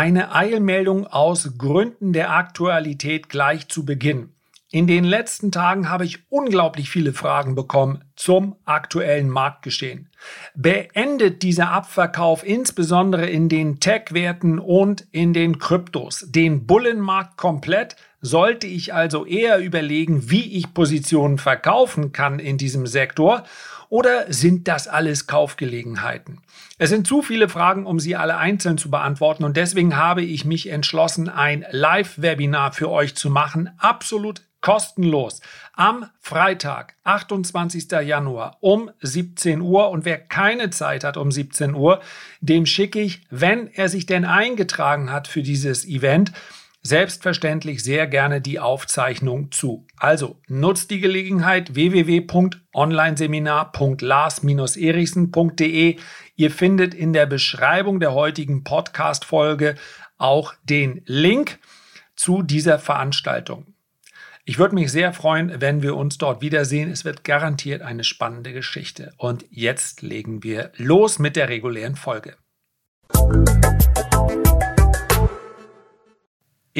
Eine Eilmeldung aus Gründen der Aktualität gleich zu Beginn. In den letzten Tagen habe ich unglaublich viele Fragen bekommen zum aktuellen Marktgeschehen. Beendet dieser Abverkauf insbesondere in den Tech-Werten und in den Kryptos den Bullenmarkt komplett? Sollte ich also eher überlegen, wie ich Positionen verkaufen kann in diesem Sektor? Oder sind das alles Kaufgelegenheiten? Es sind zu viele Fragen, um sie alle einzeln zu beantworten und deswegen habe ich mich entschlossen, ein Live-Webinar für euch zu machen, absolut kostenlos am Freitag, 28. Januar um 17 Uhr. Und wer keine Zeit hat um 17 Uhr, dem schicke ich, wenn er sich denn eingetragen hat für dieses Event, selbstverständlich sehr gerne die Aufzeichnung zu. Also nutzt die Gelegenheit www.onlineseminar.lars-erichsen.de. Ihr findet in der Beschreibung der heutigen Podcast-Folge auch den Link zu dieser Veranstaltung. Ich würde mich sehr freuen, wenn wir uns dort wiedersehen. Es wird garantiert eine spannende Geschichte. Und jetzt legen wir los mit der regulären Folge.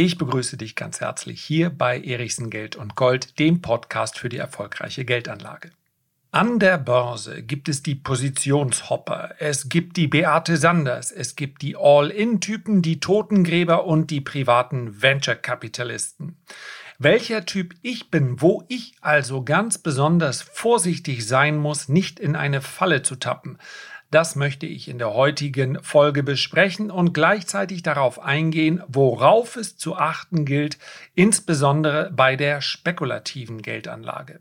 Ich begrüße dich ganz herzlich hier bei Erichsen Geld und Gold, dem Podcast für die erfolgreiche Geldanlage. An der Börse gibt es die Positionshopper, es gibt die Beate Sanders, es gibt die All-In-Typen, die Totengräber und die privaten Venture-Kapitalisten. Welcher Typ ich bin, wo ich also ganz besonders vorsichtig sein muss, nicht in eine Falle zu tappen, das möchte ich in der heutigen Folge besprechen und gleichzeitig darauf eingehen, worauf es zu achten gilt, insbesondere bei der spekulativen Geldanlage.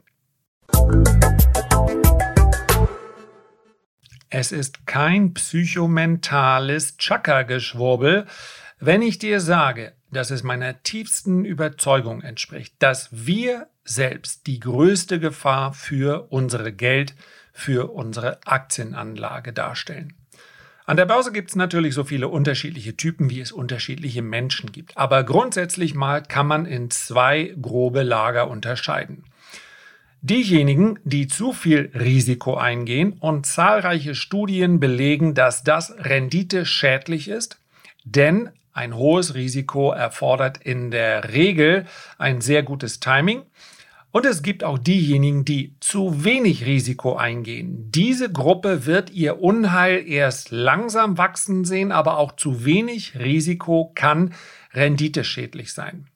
Es ist kein psychomentales Chakra-Geschwurbel, wenn ich dir sage, dass es meiner tiefsten Überzeugung entspricht, dass wir selbst die größte Gefahr für unsere Geld- für unsere Aktienanlage darstellen. An der Börse gibt es natürlich so viele unterschiedliche Typen, wie es unterschiedliche Menschen gibt. Aber grundsätzlich mal kann man in zwei grobe Lager unterscheiden. Diejenigen, die zu viel Risiko eingehen und zahlreiche Studien belegen, dass das Rendite schädlich ist, denn ein hohes Risiko erfordert in der Regel ein sehr gutes Timing und es gibt auch diejenigen, die zu wenig Risiko eingehen. Diese Gruppe wird ihr Unheil erst langsam wachsen sehen, aber auch zu wenig Risiko kann renditeschädlich sein.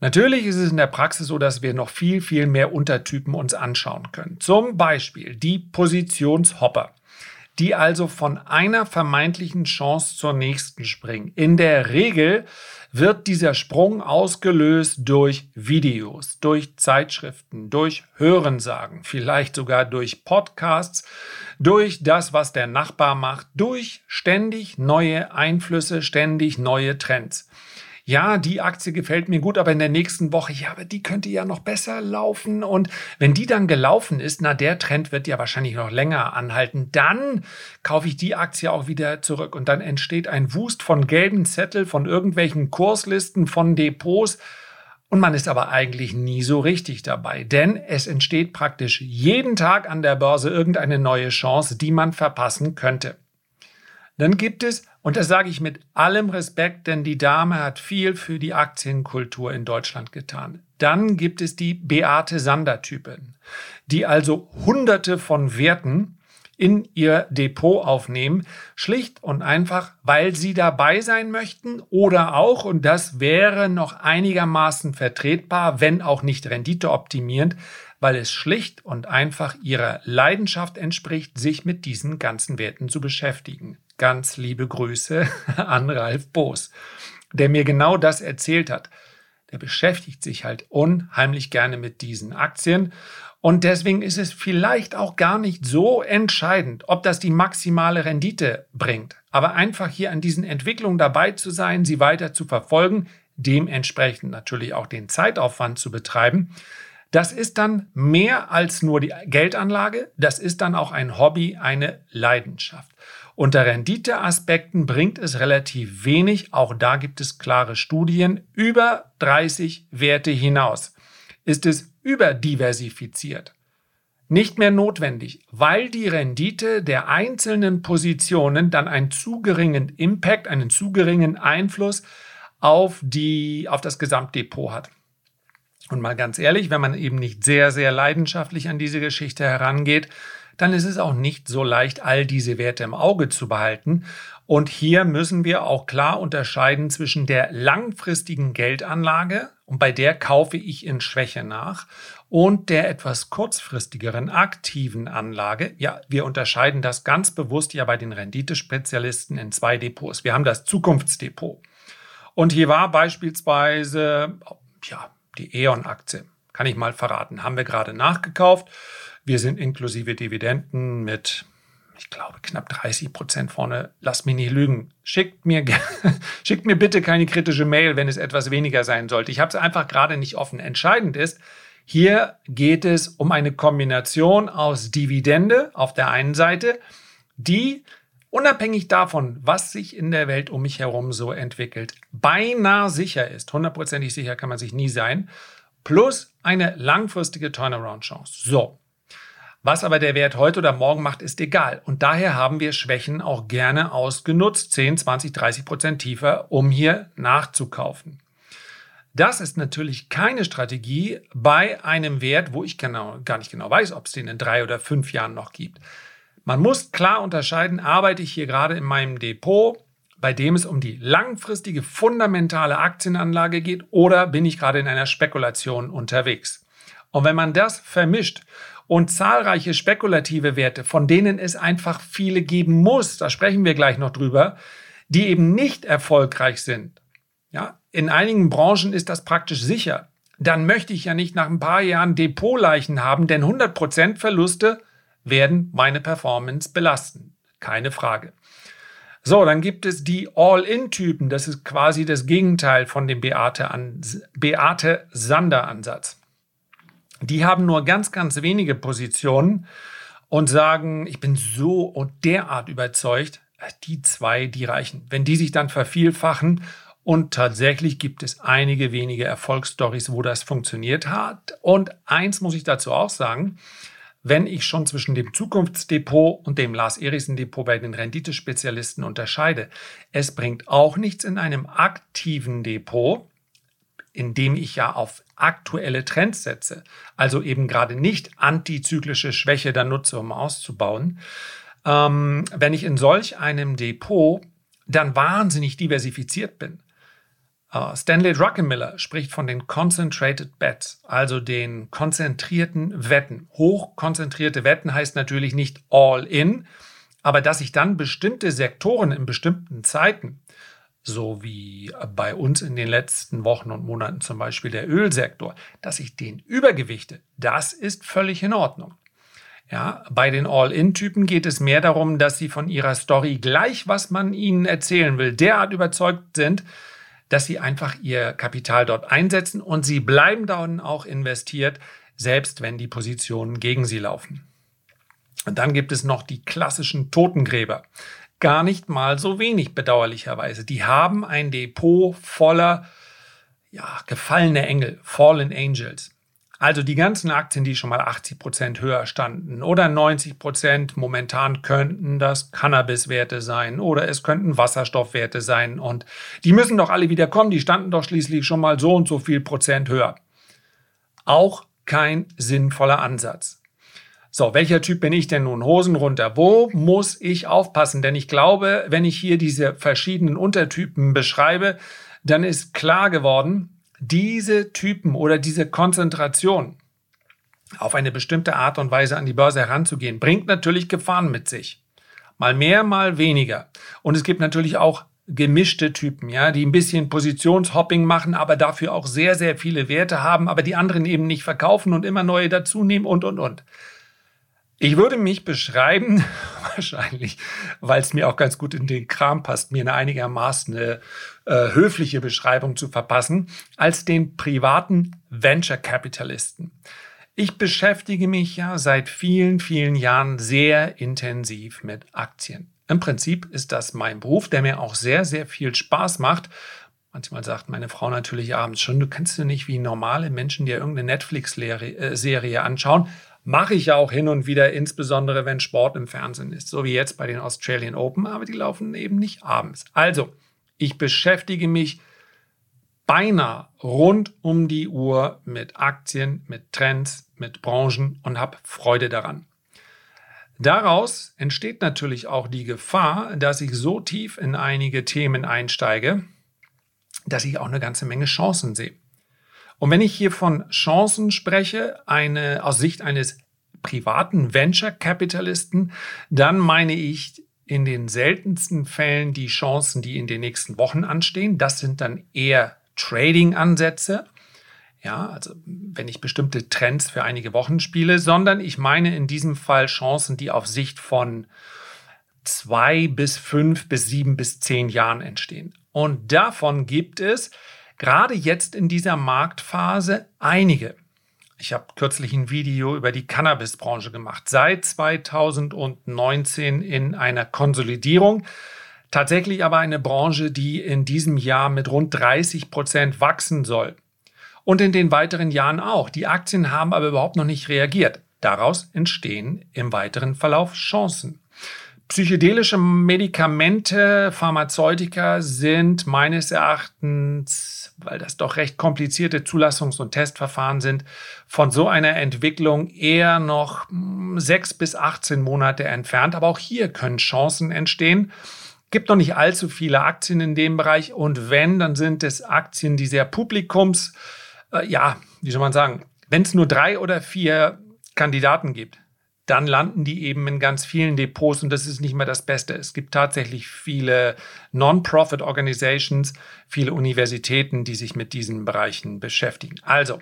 Natürlich ist es in der Praxis so, dass wir noch viel, viel mehr Untertypen uns anschauen können. Zum Beispiel die Positionshopper die also von einer vermeintlichen Chance zur nächsten springen. In der Regel wird dieser Sprung ausgelöst durch Videos, durch Zeitschriften, durch Hörensagen, vielleicht sogar durch Podcasts, durch das, was der Nachbar macht, durch ständig neue Einflüsse, ständig neue Trends ja, die Aktie gefällt mir gut, aber in der nächsten Woche, ja, aber die könnte ja noch besser laufen. Und wenn die dann gelaufen ist, na, der Trend wird ja wahrscheinlich noch länger anhalten, dann kaufe ich die Aktie auch wieder zurück. Und dann entsteht ein Wust von gelben Zettel, von irgendwelchen Kurslisten, von Depots. Und man ist aber eigentlich nie so richtig dabei, denn es entsteht praktisch jeden Tag an der Börse irgendeine neue Chance, die man verpassen könnte. Dann gibt es, und das sage ich mit allem Respekt, denn die Dame hat viel für die Aktienkultur in Deutschland getan. Dann gibt es die Beate Sander-Typen, die also hunderte von Werten in ihr Depot aufnehmen, schlicht und einfach, weil sie dabei sein möchten oder auch, und das wäre noch einigermaßen vertretbar, wenn auch nicht renditeoptimierend, weil es schlicht und einfach ihrer Leidenschaft entspricht, sich mit diesen ganzen Werten zu beschäftigen. Ganz liebe Grüße an Ralf Boos, der mir genau das erzählt hat. Der beschäftigt sich halt unheimlich gerne mit diesen Aktien. Und deswegen ist es vielleicht auch gar nicht so entscheidend, ob das die maximale Rendite bringt. Aber einfach hier an diesen Entwicklungen dabei zu sein, sie weiter zu verfolgen, dementsprechend natürlich auch den Zeitaufwand zu betreiben, das ist dann mehr als nur die Geldanlage, das ist dann auch ein Hobby, eine Leidenschaft. Unter Renditeaspekten bringt es relativ wenig, auch da gibt es klare Studien, über 30 Werte hinaus. Ist es überdiversifiziert, nicht mehr notwendig, weil die Rendite der einzelnen Positionen dann einen zu geringen Impact, einen zu geringen Einfluss auf, die, auf das Gesamtdepot hat. Und mal ganz ehrlich, wenn man eben nicht sehr, sehr leidenschaftlich an diese Geschichte herangeht, dann ist es auch nicht so leicht, all diese Werte im Auge zu behalten. Und hier müssen wir auch klar unterscheiden zwischen der langfristigen Geldanlage, und bei der kaufe ich in Schwäche nach, und der etwas kurzfristigeren aktiven Anlage. Ja, wir unterscheiden das ganz bewusst ja bei den Renditespezialisten in zwei Depots. Wir haben das Zukunftsdepot. Und hier war beispielsweise, ja, die E.ON-Aktie. Kann ich mal verraten. Haben wir gerade nachgekauft. Wir sind inklusive Dividenden mit, ich glaube, knapp 30 Prozent vorne. Lasst mich nicht lügen. Schickt mir, schickt mir bitte keine kritische Mail, wenn es etwas weniger sein sollte. Ich habe es einfach gerade nicht offen. Entscheidend ist, hier geht es um eine Kombination aus Dividende auf der einen Seite, die unabhängig davon, was sich in der Welt um mich herum so entwickelt, beinahe sicher ist. Hundertprozentig sicher kann man sich nie sein. Plus eine langfristige Turnaround-Chance. So. Was aber der Wert heute oder morgen macht, ist egal. Und daher haben wir Schwächen auch gerne ausgenutzt, 10, 20, 30 Prozent tiefer, um hier nachzukaufen. Das ist natürlich keine Strategie bei einem Wert, wo ich genau, gar nicht genau weiß, ob es den in drei oder fünf Jahren noch gibt. Man muss klar unterscheiden, arbeite ich hier gerade in meinem Depot, bei dem es um die langfristige fundamentale Aktienanlage geht, oder bin ich gerade in einer Spekulation unterwegs? Und wenn man das vermischt und zahlreiche spekulative Werte, von denen es einfach viele geben muss, da sprechen wir gleich noch drüber, die eben nicht erfolgreich sind. Ja, in einigen Branchen ist das praktisch sicher. Dann möchte ich ja nicht nach ein paar Jahren Depotleichen haben, denn 100% Verluste werden meine Performance belasten. Keine Frage. So, dann gibt es die All-In-Typen. Das ist quasi das Gegenteil von dem Beate-Sander-Ansatz. Die haben nur ganz, ganz wenige Positionen und sagen, ich bin so und derart überzeugt, die zwei, die reichen. Wenn die sich dann vervielfachen und tatsächlich gibt es einige wenige Erfolgsstories, wo das funktioniert hat. Und eins muss ich dazu auch sagen, wenn ich schon zwischen dem Zukunftsdepot und dem Lars Erichsen Depot bei den Renditespezialisten unterscheide. Es bringt auch nichts in einem aktiven Depot, in dem ich ja auf aktuelle Trends setze, also eben gerade nicht antizyklische Schwäche dann nutze, um auszubauen. Ähm, wenn ich in solch einem Depot dann wahnsinnig diversifiziert bin, Uh, Stanley Druckenmiller spricht von den Concentrated Bets, also den konzentrierten Wetten. Hochkonzentrierte Wetten heißt natürlich nicht all in, aber dass ich dann bestimmte Sektoren in bestimmten Zeiten, so wie bei uns in den letzten Wochen und Monaten zum Beispiel der Ölsektor, dass ich den übergewichte, das ist völlig in Ordnung. Ja, bei den All-In-Typen geht es mehr darum, dass sie von ihrer Story gleich, was man ihnen erzählen will, derart überzeugt sind, dass sie einfach ihr Kapital dort einsetzen und sie bleiben dann auch investiert, selbst wenn die Positionen gegen sie laufen. Und dann gibt es noch die klassischen Totengräber. Gar nicht mal so wenig bedauerlicherweise. Die haben ein Depot voller ja, gefallene Engel, Fallen Angels. Also die ganzen Aktien, die schon mal 80 Prozent höher standen oder 90 Prozent, momentan könnten das Cannabis-Werte sein oder es könnten Wasserstoffwerte sein und die müssen doch alle wieder kommen. Die standen doch schließlich schon mal so und so viel Prozent höher. Auch kein sinnvoller Ansatz. So, welcher Typ bin ich denn nun? Hosen runter. Wo muss ich aufpassen? Denn ich glaube, wenn ich hier diese verschiedenen Untertypen beschreibe, dann ist klar geworden, diese Typen oder diese Konzentration auf eine bestimmte Art und Weise an die Börse heranzugehen, bringt natürlich Gefahren mit sich. Mal mehr, mal weniger. Und es gibt natürlich auch gemischte Typen, ja, die ein bisschen Positionshopping machen, aber dafür auch sehr, sehr viele Werte haben, aber die anderen eben nicht verkaufen und immer neue dazunehmen und, und, und. Ich würde mich beschreiben, wahrscheinlich, weil es mir auch ganz gut in den Kram passt, mir eine einigermaßen eine, äh, höfliche Beschreibung zu verpassen, als den privaten Venture Capitalisten. Ich beschäftige mich ja seit vielen, vielen Jahren sehr intensiv mit Aktien. Im Prinzip ist das mein Beruf, der mir auch sehr, sehr viel Spaß macht. Manchmal sagt meine Frau natürlich abends schon, du kannst du nicht wie normale Menschen dir irgendeine Netflix-Serie äh, anschauen Mache ich auch hin und wieder, insbesondere wenn Sport im Fernsehen ist, so wie jetzt bei den Australian Open, aber die laufen eben nicht abends. Also, ich beschäftige mich beinahe rund um die Uhr mit Aktien, mit Trends, mit Branchen und habe Freude daran. Daraus entsteht natürlich auch die Gefahr, dass ich so tief in einige Themen einsteige, dass ich auch eine ganze Menge Chancen sehe. Und wenn ich hier von Chancen spreche, eine, aus Sicht eines privaten Venture-Kapitalisten, dann meine ich in den seltensten Fällen die Chancen, die in den nächsten Wochen anstehen. Das sind dann eher Trading-Ansätze. Ja, also wenn ich bestimmte Trends für einige Wochen spiele, sondern ich meine in diesem Fall Chancen, die auf Sicht von zwei bis fünf bis sieben bis zehn Jahren entstehen. Und davon gibt es gerade jetzt in dieser Marktphase einige. Ich habe kürzlich ein Video über die Cannabisbranche gemacht. Seit 2019 in einer Konsolidierung. Tatsächlich aber eine Branche, die in diesem Jahr mit rund 30 Prozent wachsen soll. Und in den weiteren Jahren auch. Die Aktien haben aber überhaupt noch nicht reagiert. Daraus entstehen im weiteren Verlauf Chancen. Psychedelische Medikamente, Pharmazeutika sind meines Erachtens, weil das doch recht komplizierte Zulassungs- und Testverfahren sind, von so einer Entwicklung eher noch hm, sechs bis 18 Monate entfernt. Aber auch hier können Chancen entstehen. Gibt noch nicht allzu viele Aktien in dem Bereich und wenn, dann sind es Aktien, die sehr publikums, äh, ja, wie soll man sagen, wenn es nur drei oder vier Kandidaten gibt, dann landen die eben in ganz vielen Depots und das ist nicht mehr das Beste. Es gibt tatsächlich viele Non-Profit Organizations, viele Universitäten, die sich mit diesen Bereichen beschäftigen. Also,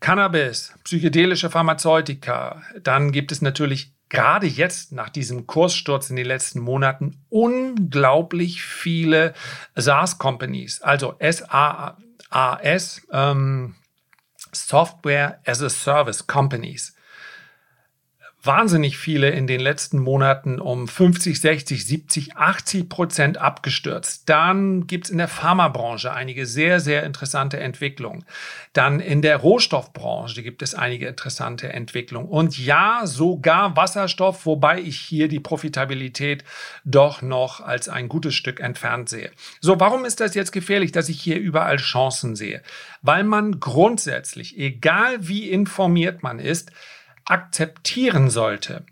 Cannabis, psychedelische Pharmazeutika, dann gibt es natürlich gerade jetzt nach diesem Kurssturz in den letzten Monaten unglaublich viele SaaS-Companies, also SaaS, ähm, Software as a Service Companies wahnsinnig viele in den letzten Monaten um 50, 60, 70, 80 Prozent abgestürzt. Dann gibt es in der Pharmabranche einige sehr, sehr interessante Entwicklungen. Dann in der Rohstoffbranche gibt es einige interessante Entwicklungen. Und ja, sogar Wasserstoff, wobei ich hier die Profitabilität doch noch als ein gutes Stück entfernt sehe. So, warum ist das jetzt gefährlich, dass ich hier überall Chancen sehe? Weil man grundsätzlich, egal wie informiert man ist, akzeptieren sollte,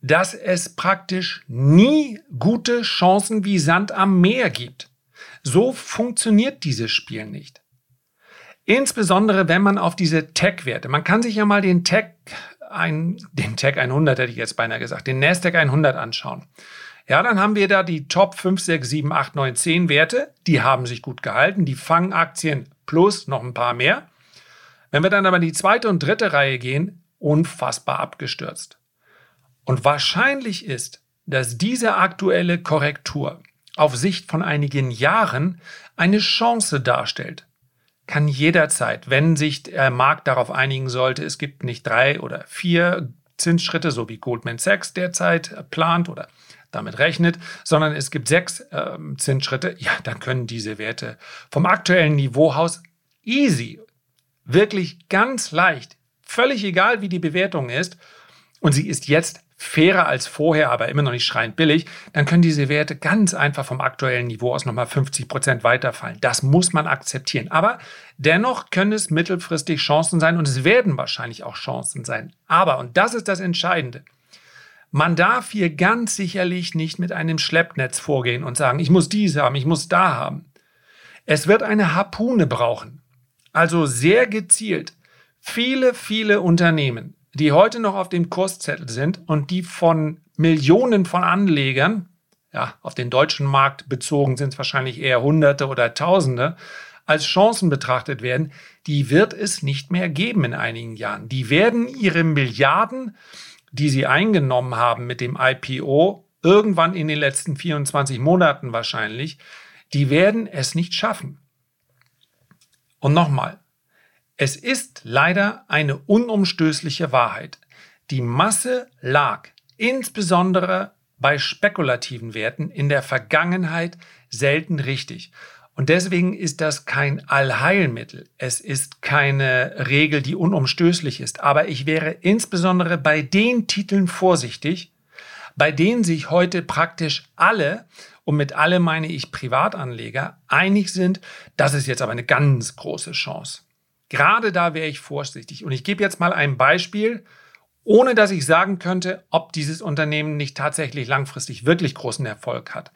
dass es praktisch nie gute Chancen wie Sand am Meer gibt. So funktioniert dieses Spiel nicht. Insbesondere wenn man auf diese Tech-Werte, man kann sich ja mal den Tech, ein, den Tech 100 hätte ich jetzt beinahe gesagt, den Nasdaq 100 anschauen. Ja, dann haben wir da die Top 5, 6, 7, 8, 9, 10 Werte. Die haben sich gut gehalten. Die Fangaktien plus noch ein paar mehr. Wenn wir dann aber in die zweite und dritte Reihe gehen, unfassbar abgestürzt. Und wahrscheinlich ist, dass diese aktuelle Korrektur auf Sicht von einigen Jahren eine Chance darstellt. Kann jederzeit, wenn sich der Markt darauf einigen sollte, es gibt nicht drei oder vier Zinsschritte, so wie Goldman Sachs derzeit plant oder damit rechnet, sondern es gibt sechs äh, Zinsschritte, ja, dann können diese Werte vom aktuellen Niveau aus easy, wirklich ganz leicht Völlig egal, wie die Bewertung ist, und sie ist jetzt fairer als vorher, aber immer noch nicht schreiend billig, dann können diese Werte ganz einfach vom aktuellen Niveau aus nochmal 50 Prozent weiterfallen. Das muss man akzeptieren. Aber dennoch können es mittelfristig Chancen sein und es werden wahrscheinlich auch Chancen sein. Aber, und das ist das Entscheidende, man darf hier ganz sicherlich nicht mit einem Schleppnetz vorgehen und sagen, ich muss dies haben, ich muss da haben. Es wird eine Harpune brauchen. Also sehr gezielt viele, viele Unternehmen, die heute noch auf dem Kurszettel sind und die von Millionen von Anlegern, ja, auf den deutschen Markt bezogen sind es wahrscheinlich eher Hunderte oder Tausende, als Chancen betrachtet werden, die wird es nicht mehr geben in einigen Jahren. Die werden ihre Milliarden, die sie eingenommen haben mit dem IPO, irgendwann in den letzten 24 Monaten wahrscheinlich, die werden es nicht schaffen. Und nochmal, es ist leider eine unumstößliche Wahrheit. Die Masse lag insbesondere bei spekulativen Werten in der Vergangenheit selten richtig. Und deswegen ist das kein Allheilmittel. Es ist keine Regel, die unumstößlich ist. Aber ich wäre insbesondere bei den Titeln vorsichtig, bei denen sich heute praktisch alle, und mit alle meine ich Privatanleger, einig sind, das ist jetzt aber eine ganz große Chance. Gerade da wäre ich vorsichtig. Und ich gebe jetzt mal ein Beispiel, ohne dass ich sagen könnte, ob dieses Unternehmen nicht tatsächlich langfristig wirklich großen Erfolg hat.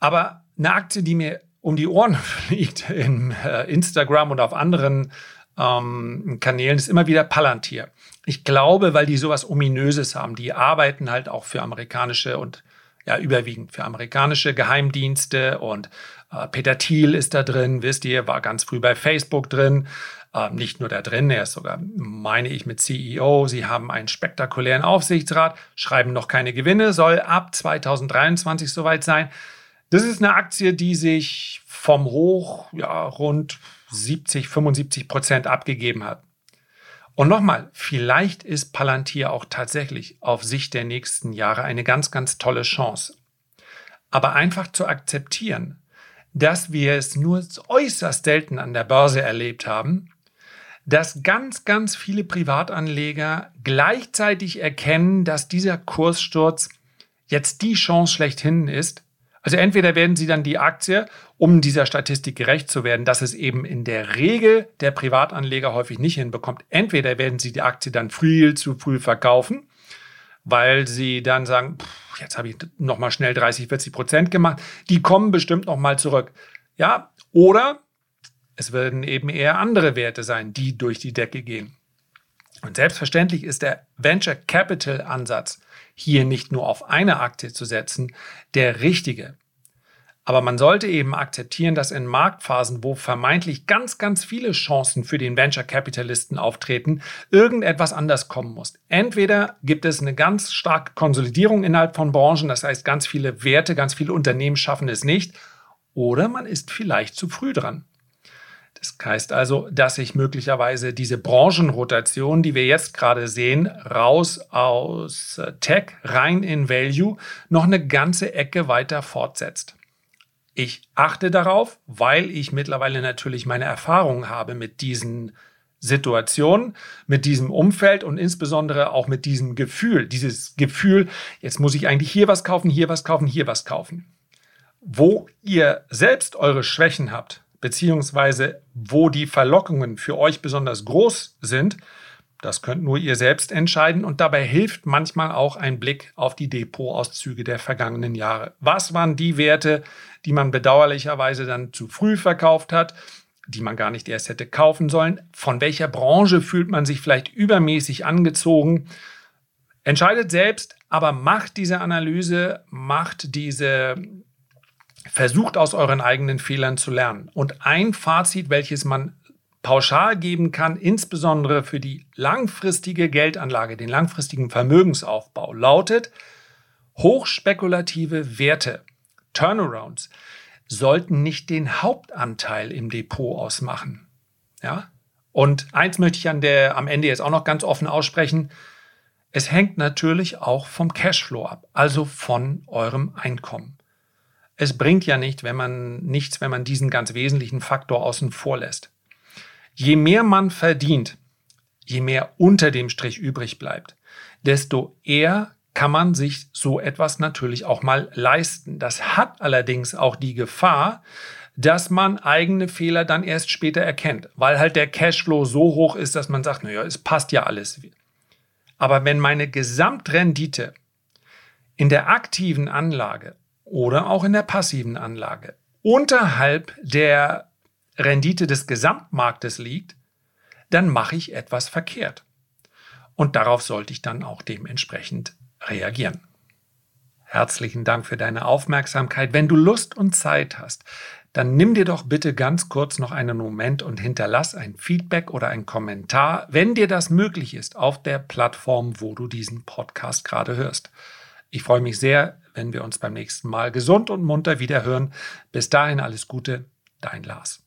Aber eine Aktie, die mir um die Ohren fliegt in äh, Instagram und auf anderen ähm, Kanälen, ist immer wieder Palantir. Ich glaube, weil die sowas Ominöses haben. Die arbeiten halt auch für amerikanische und ja, überwiegend für amerikanische Geheimdienste und äh, Peter Thiel ist da drin, wisst ihr, war ganz früh bei Facebook drin. Äh, nicht nur da drin, er ist sogar, meine ich, mit CEO. Sie haben einen spektakulären Aufsichtsrat, schreiben noch keine Gewinne, soll ab 2023 soweit sein. Das ist eine Aktie, die sich vom Hoch ja, rund 70, 75 Prozent abgegeben hat. Und nochmal, vielleicht ist Palantir auch tatsächlich auf Sicht der nächsten Jahre eine ganz, ganz tolle Chance. Aber einfach zu akzeptieren, dass wir es nur äußerst selten an der Börse erlebt haben, dass ganz, ganz viele Privatanleger gleichzeitig erkennen, dass dieser Kurssturz jetzt die Chance schlechthin ist, also entweder werden sie dann die Aktie, um dieser Statistik gerecht zu werden, dass es eben in der Regel der Privatanleger häufig nicht hinbekommt. Entweder werden sie die Aktie dann viel zu früh verkaufen, weil sie dann sagen, pff, jetzt habe ich noch mal schnell 30, 40 Prozent gemacht. Die kommen bestimmt noch mal zurück. Ja, oder es werden eben eher andere Werte sein, die durch die Decke gehen. Und selbstverständlich ist der Venture Capital Ansatz hier nicht nur auf eine Aktie zu setzen, der richtige. Aber man sollte eben akzeptieren, dass in Marktphasen, wo vermeintlich ganz, ganz viele Chancen für den Venture Capitalisten auftreten, irgendetwas anders kommen muss. Entweder gibt es eine ganz starke Konsolidierung innerhalb von Branchen, das heißt, ganz viele Werte, ganz viele Unternehmen schaffen es nicht, oder man ist vielleicht zu früh dran. Das heißt also, dass sich möglicherweise diese Branchenrotation, die wir jetzt gerade sehen, raus aus Tech, rein in Value, noch eine ganze Ecke weiter fortsetzt. Ich achte darauf, weil ich mittlerweile natürlich meine Erfahrungen habe mit diesen Situationen, mit diesem Umfeld und insbesondere auch mit diesem Gefühl. Dieses Gefühl, jetzt muss ich eigentlich hier was kaufen, hier was kaufen, hier was kaufen. Wo ihr selbst eure Schwächen habt, beziehungsweise wo die Verlockungen für euch besonders groß sind, das könnt nur ihr selbst entscheiden und dabei hilft manchmal auch ein Blick auf die Depotauszüge der vergangenen Jahre. Was waren die Werte, die man bedauerlicherweise dann zu früh verkauft hat, die man gar nicht erst hätte kaufen sollen? Von welcher Branche fühlt man sich vielleicht übermäßig angezogen? Entscheidet selbst, aber macht diese Analyse, macht diese versucht aus euren eigenen Fehlern zu lernen. Und ein Fazit, welches man pauschal geben kann, insbesondere für die langfristige Geldanlage, den langfristigen Vermögensaufbau, lautet, hochspekulative Werte, Turnarounds, sollten nicht den Hauptanteil im Depot ausmachen. Ja? Und eins möchte ich an der, am Ende jetzt auch noch ganz offen aussprechen. Es hängt natürlich auch vom Cashflow ab, also von eurem Einkommen. Es bringt ja nicht, wenn man nichts, wenn man diesen ganz wesentlichen Faktor außen vor lässt. Je mehr man verdient, je mehr unter dem Strich übrig bleibt, desto eher kann man sich so etwas natürlich auch mal leisten. Das hat allerdings auch die Gefahr, dass man eigene Fehler dann erst später erkennt, weil halt der Cashflow so hoch ist, dass man sagt, naja, es passt ja alles. Aber wenn meine Gesamtrendite in der aktiven Anlage oder auch in der passiven Anlage unterhalb der Rendite des Gesamtmarktes liegt, dann mache ich etwas verkehrt. Und darauf sollte ich dann auch dementsprechend reagieren. Herzlichen Dank für deine Aufmerksamkeit. Wenn du Lust und Zeit hast, dann nimm dir doch bitte ganz kurz noch einen Moment und hinterlass ein Feedback oder ein Kommentar, wenn dir das möglich ist, auf der Plattform, wo du diesen Podcast gerade hörst. Ich freue mich sehr, wenn wir uns beim nächsten Mal gesund und munter wieder hören. Bis dahin alles Gute, dein Lars.